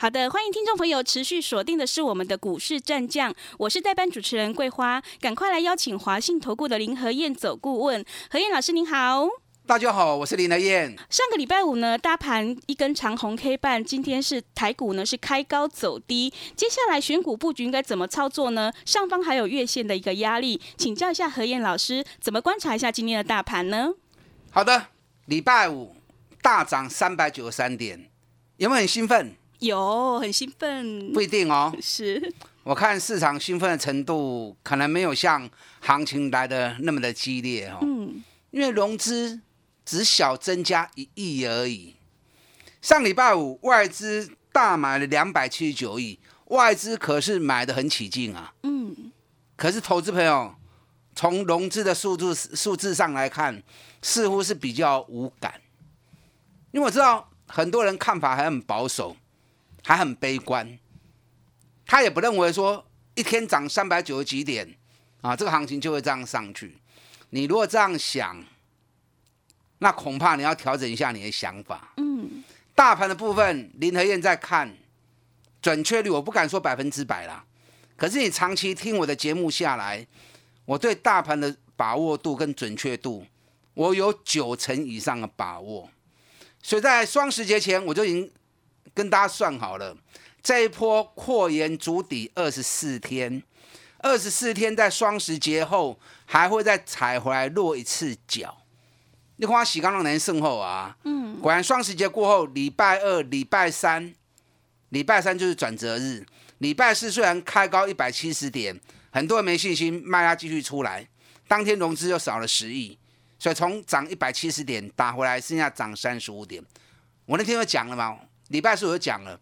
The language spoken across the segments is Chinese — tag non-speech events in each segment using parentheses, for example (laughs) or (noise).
好的，欢迎听众朋友持续锁定的是我们的股市战将，我是代班主持人桂花，赶快来邀请华信投顾的林和燕走顾问，何燕老师您好，大家好，我是林和燕。上个礼拜五呢，大盘一根长红 K 棒，今天是台股呢是开高走低，接下来选股布局应该怎么操作呢？上方还有月线的一个压力，请教一下何燕老师，怎么观察一下今天的大盘呢？好的，礼拜五大涨三百九十三点，有没有很兴奋？有很兴奋，不一定哦。是，我看市场兴奋的程度可能没有像行情来的那么的激烈哦。嗯，因为融资只小增加一亿而已。上礼拜五外资大买了两百七十九亿，外资可是买的很起劲啊。嗯，可是投资朋友从融资的数字数字上来看，似乎是比较无感，因为我知道很多人看法还很保守。还很悲观，他也不认为说一天涨三百九十几点啊，这个行情就会这样上去。你如果这样想，那恐怕你要调整一下你的想法。嗯，大盘的部分，林和燕在看，准确率我不敢说百分之百啦，可是你长期听我的节目下来，我对大盘的把握度跟准确度，我有九成以上的把握。所以在双十节前，我就已经。跟大家算好了，这一波扩延足底二十四天，二十四天在双十节后还会再踩回来落一次脚。你看喜刚刚能胜后啊，嗯，果然双十节过后，礼拜二、礼拜三、礼拜三就是转折日。礼拜四虽然开高一百七十点，很多人没信心，卖压继续出来，当天融资又少了十亿，所以从涨一百七十点打回来，剩下涨三十五点。我那天有讲了吗？礼拜四我就讲了，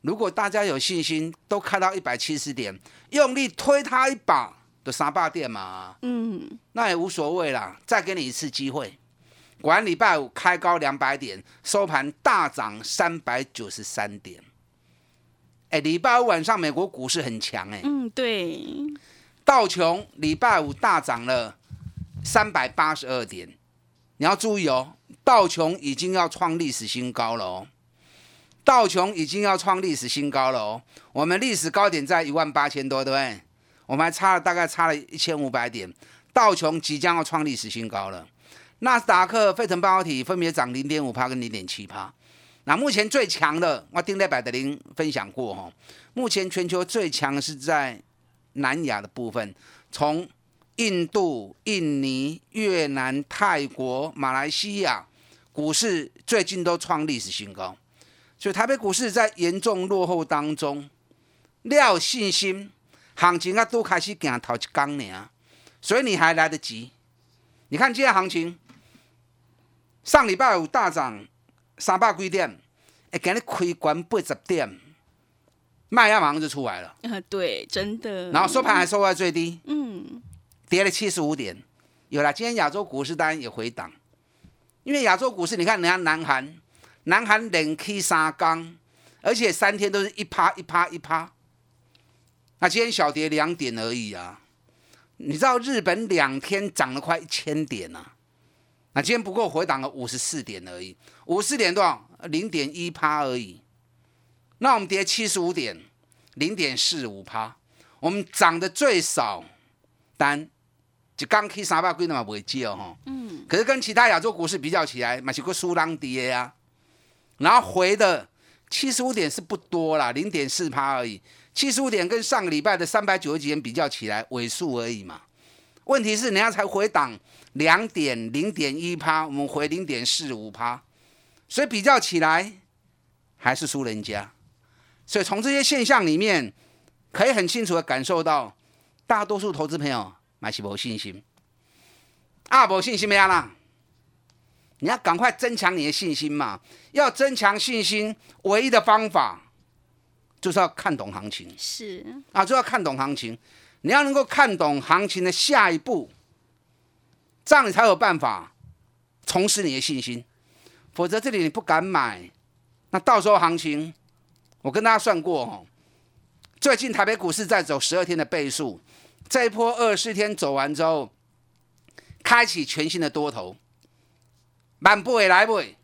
如果大家有信心，都开到一百七十点，用力推它一把的三霸店嘛，嗯，那也无所谓啦，再给你一次机会。果然礼拜五开高两百点，收盘大涨三百九十三点。哎，礼拜五晚上美国股市很强哎，嗯，对，道琼礼拜五大涨了三百八十二点，你要注意哦，道琼已经要创历史新高了哦。道琼已经要创历史新高了哦，我们历史高点在一万八千多，对不对？我们还差了大概差了一千五百点，道琼即将要创历史新高了。纳斯达克、费城半导体分别涨零点五帕跟零点七帕。那目前最强的，我丁在百德林分享过哈，目前全球最强是在南亚的部分，从印度、印尼、越南、泰国、马来西亚股市最近都创历史新高。所以台北股市在严重落后当中，你要有信心，行情啊都开始行头一缸呢，所以你还来得及。你看今天行情，上礼拜五大涨三百几点，哎，今日开关八十点，卖压马上就出来了。啊，对，真的。然后收盘还收在最低，嗯，跌了七十五点。有了，今天亚洲股市当然也回档，因为亚洲股市，你看人家南韩。南韩连 K 三缸，而且三天都是一趴一趴一趴。那今天小跌两点而已啊！你知道日本两天涨了快一千点呐？那今天不过回档了五十四点而已，五十四点多少？零点一趴而已。那我们跌七十五点，零点四五趴。我们涨的最少，单就刚去三百几的嘛，不会接哦哈。嗯。可是跟其他亚洲股市比较起来，嘛是个输浪跌呀。然后回的七十五点是不多啦，零点四趴而已。七十五点跟上个礼拜的三百九十几点比较起来，尾数而已嘛。问题是人家才回档两点零点一趴，我们回零点四五趴，所以比较起来还是输人家。所以从这些现象里面，可以很清楚的感受到，大多数投资朋友买是无信心，啊，无信心咩啦？你要赶快增强你的信心嘛！要增强信心，唯一的方法就是要看懂行情。是啊，就要看懂行情。你要能够看懂行情的下一步这样你才有办法重拾你的信心。否则这里你不敢买，那到时候行情，我跟大家算过哦，最近台北股市在走十二天的倍数，这一波二十四天走完之后，开启全新的多头，满不会来不会？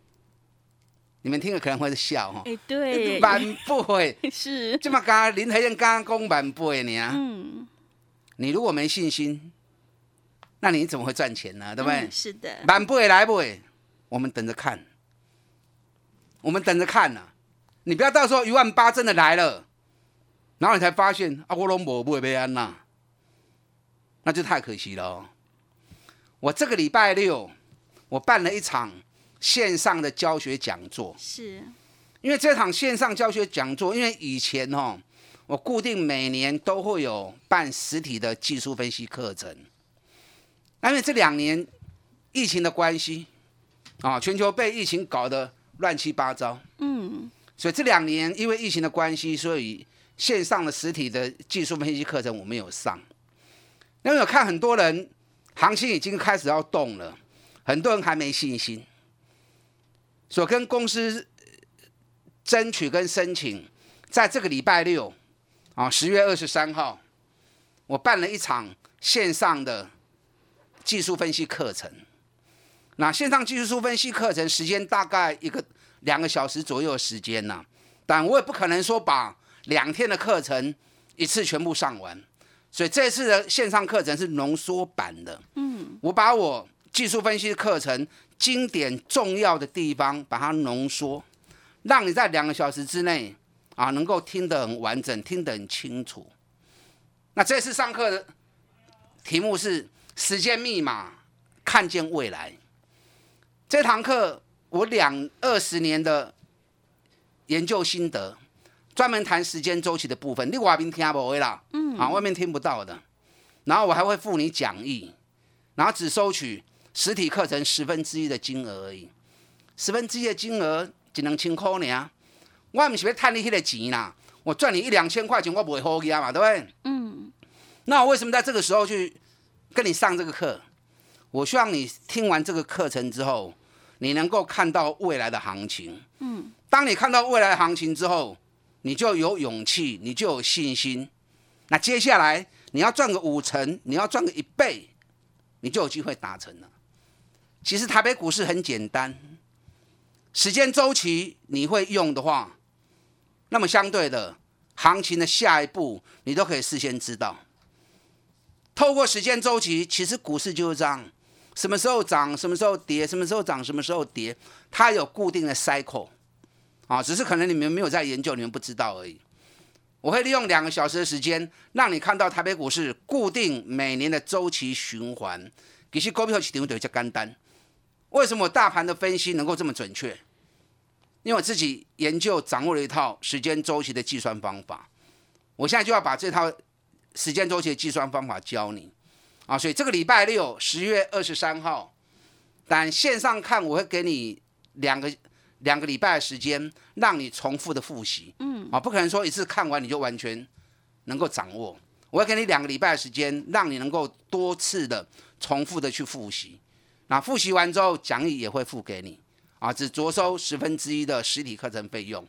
你们听了可能会笑哈。哎，对，满不会 (laughs) 是这么刚林台燕刚刚讲满不会呢？嗯，你如果没信心，那你怎么会赚钱呢？对不对？是的，满不会来不会？我们等着看。我们等着看呐，你不要到时候一万八真的来了，然后你才发现啊，我拢无不会被安呐，那就太可惜了。我这个礼拜六，我办了一场线上的教学讲座，是因为这场线上教学讲座，因为以前哦，我固定每年都会有办实体的技术分析课程，那因为这两年疫情的关系啊，全球被疫情搞得。乱七八糟，嗯，所以这两年因为疫情的关系，所以线上的实体的技术分析课程我没有上。那有看很多人行情已经开始要动了，很多人还没信心，所跟公司争取跟申请，在这个礼拜六啊，十月二十三号，我办了一场线上的技术分析课程。那线上技术分析课程时间大概一个两个小时左右的时间呢，但我也不可能说把两天的课程一次全部上完，所以这次的线上课程是浓缩版的。嗯，我把我技术分析课程经典重要的地方把它浓缩，让你在两个小时之内啊能够听得很完整，听得很清楚。那这次上课的题目是时间密码，看见未来。这堂课我两二十年的研究心得，专门谈时间周期的部分，你外面听不会啦，嗯，啊，外面听不到的。然后我还会附你讲义，然后只收取实体课程十分之一的金额而已，十分之一的金额只能千块呢。我不是要贪你迄个钱啦，我赚你一两千块钱我不会好呀嘛，对不对？嗯。那我为什么在这个时候去跟你上这个课？我希望你听完这个课程之后。你能够看到未来的行情，嗯，当你看到未来的行情之后，你就有勇气，你就有信心。那接下来你要赚个五成，你要赚个一倍，你就有机会达成了。其实台北股市很简单，时间周期你会用的话，那么相对的行情的下一步你都可以事先知道。透过时间周期，其实股市就是这样。什么时候涨，什么时候跌，什么时候涨，什么时候跌，它有固定的 cycle 啊，只是可能你们没有在研究，你们不知道而已。我会利用两个小时的时间，让你看到台北股市固定每年的周期循环。其实股票市场就叫简单。为什么大盘的分析能够这么准确？因为我自己研究掌握了一套时间周期的计算方法。我现在就要把这套时间周期的计算方法教你。啊，所以这个礼拜六十月二十三号，但线上看我会给你两个两个礼拜的时间，让你重复的复习。嗯，啊，不可能说一次看完你就完全能够掌握。我会给你两个礼拜的时间，让你能够多次的重复的去复习。那复习完之后，讲义也会付给你。啊，只着收十分之一的实体课程费用。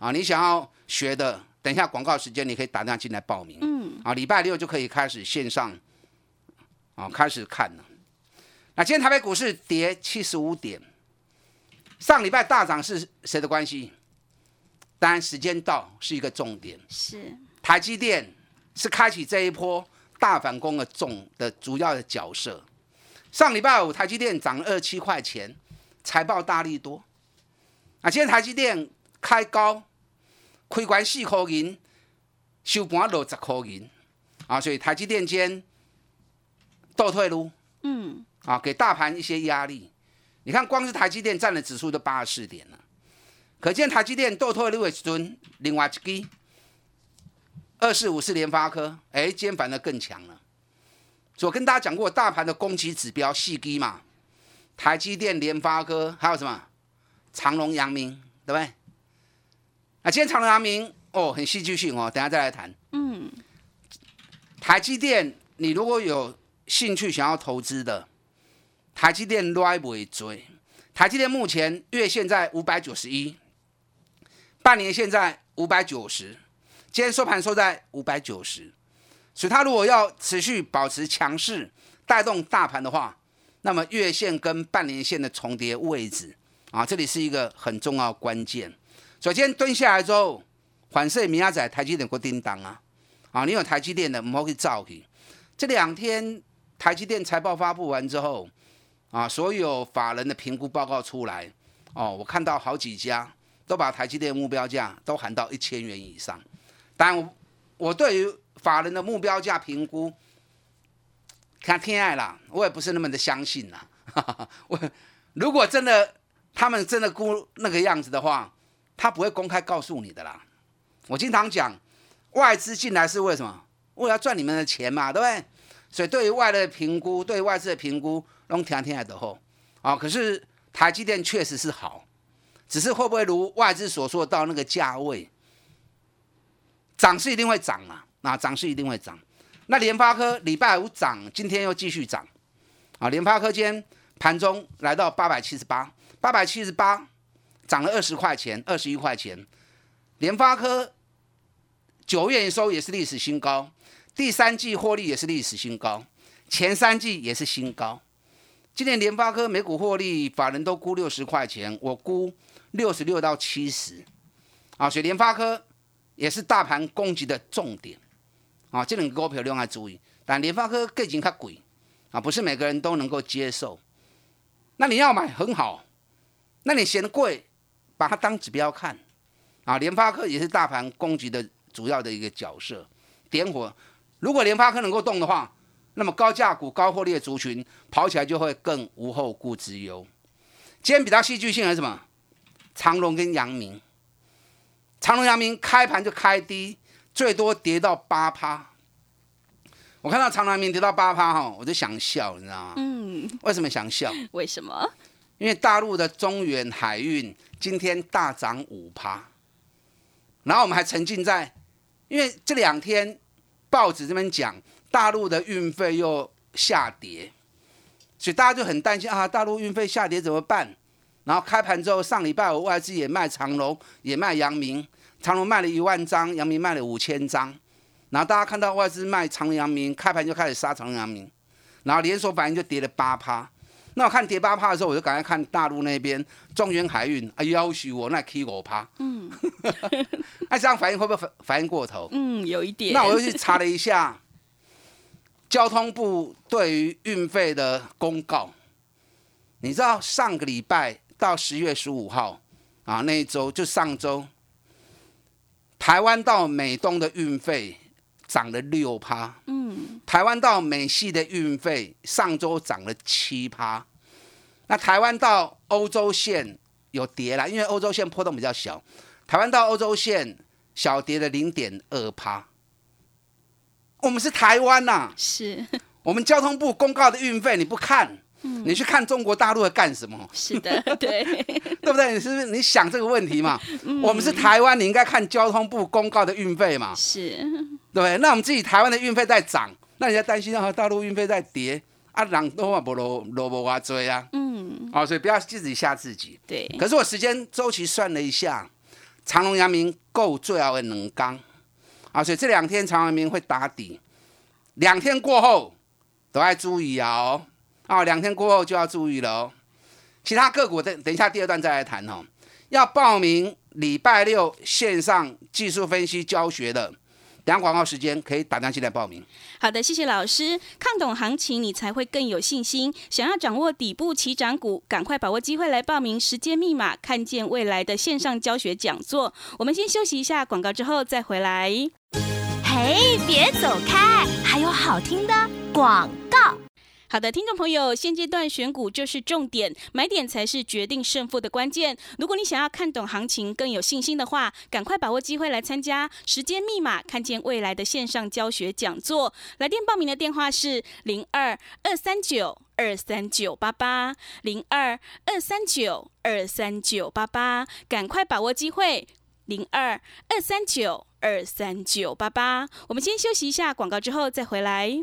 啊，你想要学的，等一下广告时间你可以打电话进来报名。嗯，啊，礼拜六就可以开始线上。啊，开始看了。那今天台北股市跌七十五点，上礼拜大涨是谁的关系？当然时间到是一个重点。是台积电是开启这一波大反攻的重的主要的角色。上礼拜五台积电涨二七块钱，财报大力多。啊，今天台积电开高，开关四块银，收盘落十块银。啊，所以台积电间。倒退路，嗯，啊，给大盘一些压力。你看，光是台积电占了指数都八十四点了，可见台积电倒退路的时阵，另外一支二四五是联发科，哎，今天反而更强了。我跟大家讲过，大盘的攻击指标细低嘛，台积电、联发科，还有什么长隆、阳明，对不对？啊，今天长隆、阳明，哦，很戏剧性哦，等下再来谈。嗯，台积电，你如果有。兴趣想要投资的，台积电来不追，台积电目前月线在五百九十一，半年现在五百九十，今天收盘收在五百九十，所以它如果要持续保持强势，带动大盘的话，那么月线跟半年线的重叠位置啊，这里是一个很重要关键。首先蹲下来之后，反射明仔台积电个叮当啊，啊，你有台积电的，唔好去造去。这两天台积电财报发布完之后。啊，所有法人的评估报告出来，哦，我看到好几家都把台积电目标价都喊到一千元以上。当然我，我对于法人的目标价评估，看天爱啦，我也不是那么的相信啦。(laughs) 我如果真的他们真的估那个样子的话，他不会公开告诉你的啦。我经常讲，外资进来是为什么？为了赚你们的钱嘛，对不对？所以对于外的评估，对外资的评估。拢天天爱的后，啊，可是台积电确实是好，只是会不会如外资所说到那个价位，涨是一定会涨啊，那涨是一定会涨。那联发科礼拜五涨，今天又继续涨，啊，联发科今天盘中来到八百七十八，八百七十八涨了二十块钱，二十一块钱。联发科九月收也是历史新高，第三季获利也是历史新高，前三季也是新高。今年联发科每股获利，法人都估六十块钱，我估六十六到七十，啊，所以联发科也是大盘攻击的重点，啊，这两个股票量要注意，但联发科更近较贵，啊，不是每个人都能够接受。那你要买很好，那你嫌贵，把它当指标看，啊，联发科也是大盘攻击的主要的一个角色，点火，如果联发科能够动的话。那么高价股、高获利的族群跑起来就会更无后顾之忧。今天比较戏剧性的是什么？长隆跟阳明，长隆、阳明开盘就开低，最多跌到八趴。我看到长隆、阳明跌到八趴哈，我就想笑，你知道吗？嗯。为什么想笑？为什么？因为大陆的中远海运今天大涨五趴，然后我们还沉浸在，因为这两天报纸这边讲。大陆的运费又下跌，所以大家就很担心啊！大陆运费下跌怎么办？然后开盘之后，上礼拜我外资也卖长隆，也卖阳明，长隆卖了一万张，阳明卖了五千张。然后大家看到外资卖长阳明，开盘就开始杀长阳明，然后连锁反应就跌了八趴。那我看跌八趴的时候，我就赶快看大陆那边中原海运啊，要求我那 K 五趴。嗯，(laughs) 那这样反应会不会反反应过头？嗯，有一点。那我又去查了一下。交通部对于运费的公告，你知道上个礼拜到十月十五号啊那一周就上周，台湾到美东的运费涨了六趴，嗯，台湾到美系的运费上周涨了七趴，那台湾到欧洲线有跌了，因为欧洲线波动比较小，台湾到欧洲线小跌了零点二趴。我们是台湾呐，是。我们交通部公告的运费，你不看，你去看中国大陆在干什么？是的，(laughs) 对，对不对？你是不是你想这个问题嘛？我们是台湾，你应该看交通部公告的运费嘛？是，对，那我们自己台湾的运费在涨，那你在担心啊？大陆运费在跌啊？人都话不落落不瓜追啊？嗯，哦，所以不要自己吓自己。对，可是我时间周期算了一下，长隆、阳明够最后的能刚。啊，所以这两天长阳明会打底，两天过后都要注意哦。啊，两天过后就要注意了哦。其他个股等等一下第二段再来谈哦。要报名礼拜六线上技术分析教学的。两广告时间可以打电话进来报名。好的，谢谢老师。看懂行情，你才会更有信心。想要掌握底部起涨股，赶快把握机会来报名。时间密码，看见未来的线上教学讲座。我们先休息一下广告，之后再回来。嘿，别走开，还有好听的广告。好的，听众朋友，现阶段选股就是重点，买点才是决定胜负的关键。如果你想要看懂行情，更有信心的话，赶快把握机会来参加时间密码，看见未来的线上教学讲座。来电报名的电话是零二二三九二三九八八零二二三九二三九八八，赶快把握机会零二二三九二三九八八。我们先休息一下广告，之后再回来。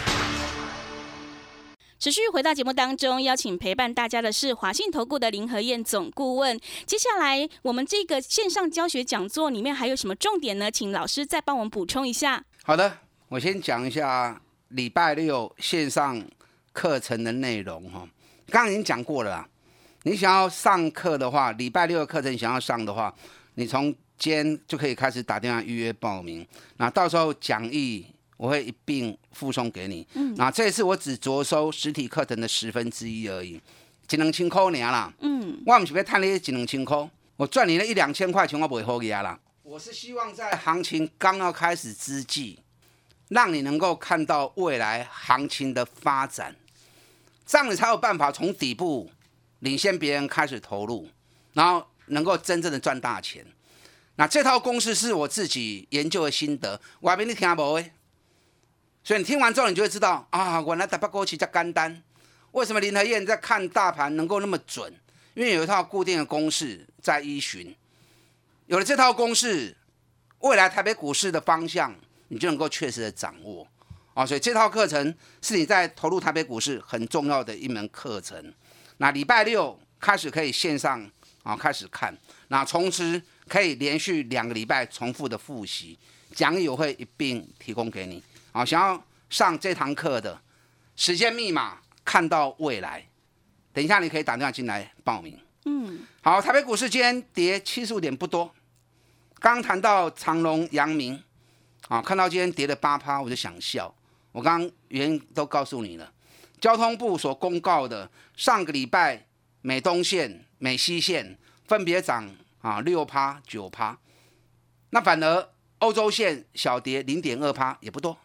持续回到节目当中，邀请陪伴大家的是华信投顾的林和燕总顾问。接下来我们这个线上教学讲座里面还有什么重点呢？请老师再帮我们补充一下。好的，我先讲一下礼拜六线上课程的内容哈。刚刚已经讲过了啦。你想要上课的话，礼拜六的课程想要上的话，你从今天就可以开始打电话预约报名。那到时候讲义。我会一并附送给你。嗯，那这一次我只着收实体课程的十分之一而已，只能清扣你啦。嗯，我唔是要赚你只能清扣，我赚你那一两千块钱我不会好给啦。我是希望在行情刚要开始之际，让你能够看到未来行情的发展，这样你才有办法从底部领先别人开始投入，然后能够真正的赚大钱。那这套公式是我自己研究的心得，外面你听无诶？所以你听完之后，你就会知道啊，原来台北股市叫干单。为什么林和燕在看大盘能够那么准？因为有一套固定的公式在依循。有了这套公式，未来台北股市的方向你就能够确实的掌握啊。所以这套课程是你在投入台北股市很重要的一门课程。那礼拜六开始可以线上啊开始看，那从此可以连续两个礼拜重复的复习，讲义我会一并提供给你。好，想要上这堂课的时间密码，看到未来。等一下，你可以打电话进来报名。嗯，好，台北股市今天跌七十五点，不多。刚谈到长隆、阳明，啊，看到今天跌了八趴，我就想笑。我刚刚原因都告诉你了。交通部所公告的，上个礼拜美东线、美西线分别涨啊六趴、九趴，那反而欧洲线小跌零点二趴，也不多。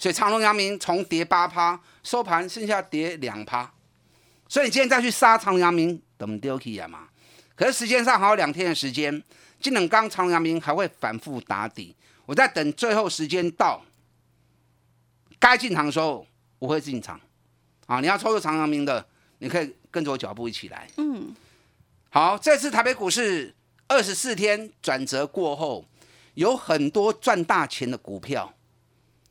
所以长隆、阳明从跌八趴收盘，剩下跌两趴。所以你今天再去杀长隆、阳明，等丢弃啊嘛？可是时间上还有两天的时间，金冷刚、长隆、阳明还会反复打底。我在等最后时间到，该进场的时候我会进场。啊，你要抽入长阳明的，你可以跟着我脚步一起来。嗯，好，这次台北股市二十四天转折过后，有很多赚大钱的股票。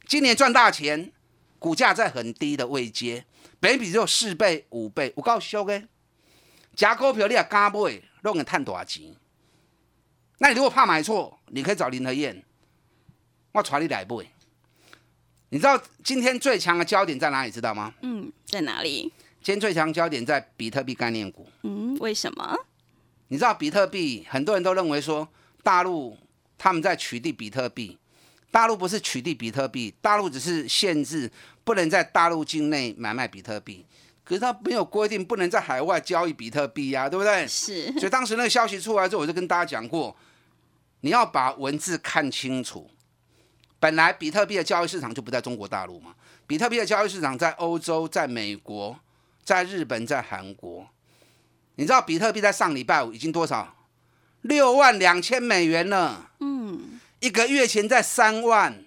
今年赚大钱，股价在很低的位阶，本比只有四倍、五倍，有够俗的。假股票你也敢买，都能赚大钱。那你如果怕买错，你可以找林和燕，我传你来买。你知道今天最强的焦点在哪里？知道吗？嗯，在哪里？今天最强焦点在比特币概念股。嗯，为什么？你知道比特币，很多人都认为说大陆他们在取缔比特币。大陆不是取缔比特币，大陆只是限制不能在大陆境内买卖比特币，可是他没有规定不能在海外交易比特币呀，对不对？是。所以当时那个消息出来之后，我就跟大家讲过，你要把文字看清楚。本来比特币的交易市场就不在中国大陆嘛，比特币的交易市场在欧洲、在美国、在日本、在韩国。你知道比特币在上礼拜五已经多少？六万两千美元了。一个月前在三万，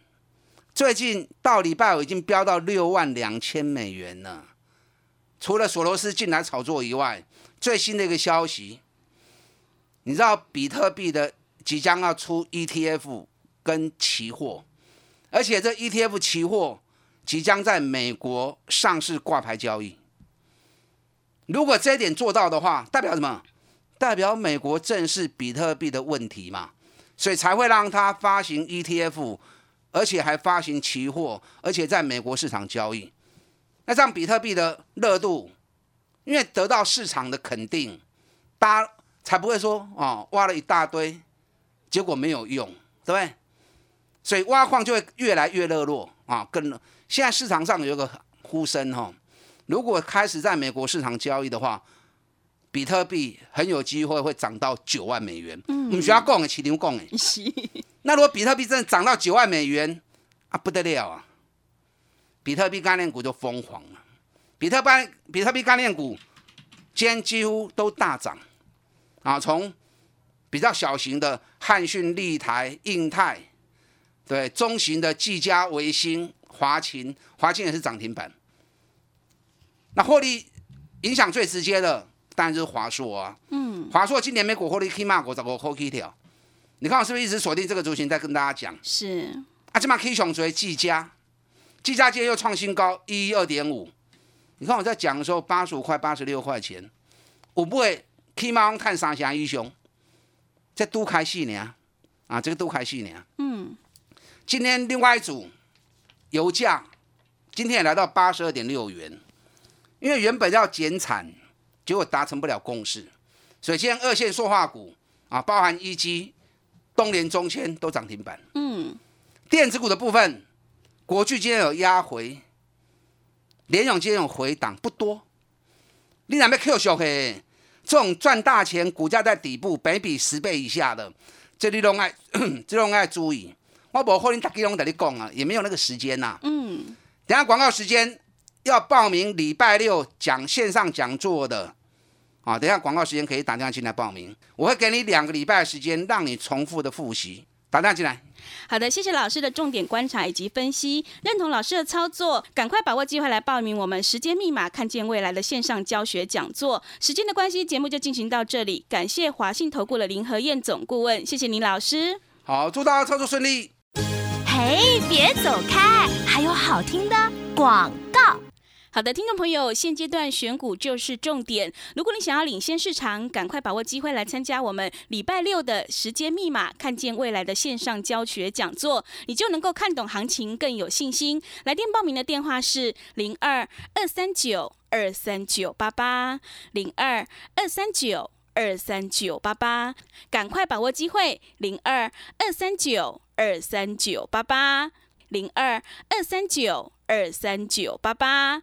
最近到礼拜五已经飙到六万两千美元了。除了索罗斯进来炒作以外，最新的一个消息，你知道比特币的即将要出 ETF 跟期货，而且这 ETF 期货即将在美国上市挂牌交易。如果这一点做到的话，代表什么？代表美国正视比特币的问题嘛？所以才会让它发行 ETF，而且还发行期货，而且在美国市场交易。那这样比特币的热度因为得到市场的肯定，大家才不会说哦，挖了一大堆，结果没有用，对不对？所以挖矿就会越来越热络啊！跟现在市场上有个呼声哈，如果开始在美国市场交易的话，比特币很有机会会涨到九万美元。嗯，我们需要供的，起牛供的。是。那如果比特币真的涨到九万美元啊，不得了啊！比特币概念股就疯狂了。比特币比特币概念股今天几乎都大涨啊！从比较小型的汉讯、立台、印泰，对中型的技嘉、维新、华勤，华勤也是涨停板。那获利影响最直接的，当然就是华硕啊。嗯。华硕今年美股获利 K 骂股，怎么 K 条？你看我是不是一直锁定这个族群在跟大家讲？是。啊，这嘛 K 熊追技嘉，技嘉今天又创新高一二点五。你看我在讲的时候，八十五块、八十六块钱，我不会 K 马看三峡英雄，这都开戏呢啊，这个都开戏呢。嗯。今天另外一组油价今天也来到八十二点六元。因为原本要减产，结果达成不了共识，所以现在二线塑化股啊，包含一基、东联、中签都涨停板。嗯，电子股的部分，国巨今天有压回，联永今天有回档，不多。你哪边 Q 小黑，这种赚大钱，股价在底部，北比十倍以下的，这里都爱，(clears throat) 这拢爱注意。我不可能大家拢在你讲啊，也没有那个时间呐。嗯，等下广告时间。要报名礼拜六讲线上讲座的啊，等下广告时间可以打电话进来报名，我会给你两个礼拜的时间，让你重复的复习。打电话进来。好的，谢谢老师的重点观察以及分析，认同老师的操作，赶快把握机会来报名我们时间密码看见未来的线上教学讲座。时间的关系，节目就进行到这里，感谢华信投顾的林和燕总顾问，谢谢您老师。好，祝大家操作顺利。嘿，别走开，还有好听的广告。好的，听众朋友，现阶段选股就是重点。如果你想要领先市场，赶快把握机会来参加我们礼拜六的时间密码，看见未来的线上教学讲座，你就能够看懂行情，更有信心。来电报名的电话是零二二三九二三九八八零二二三九二三九八八，赶快把握机会，零二二三九二三九八八零二二三九二三九八八。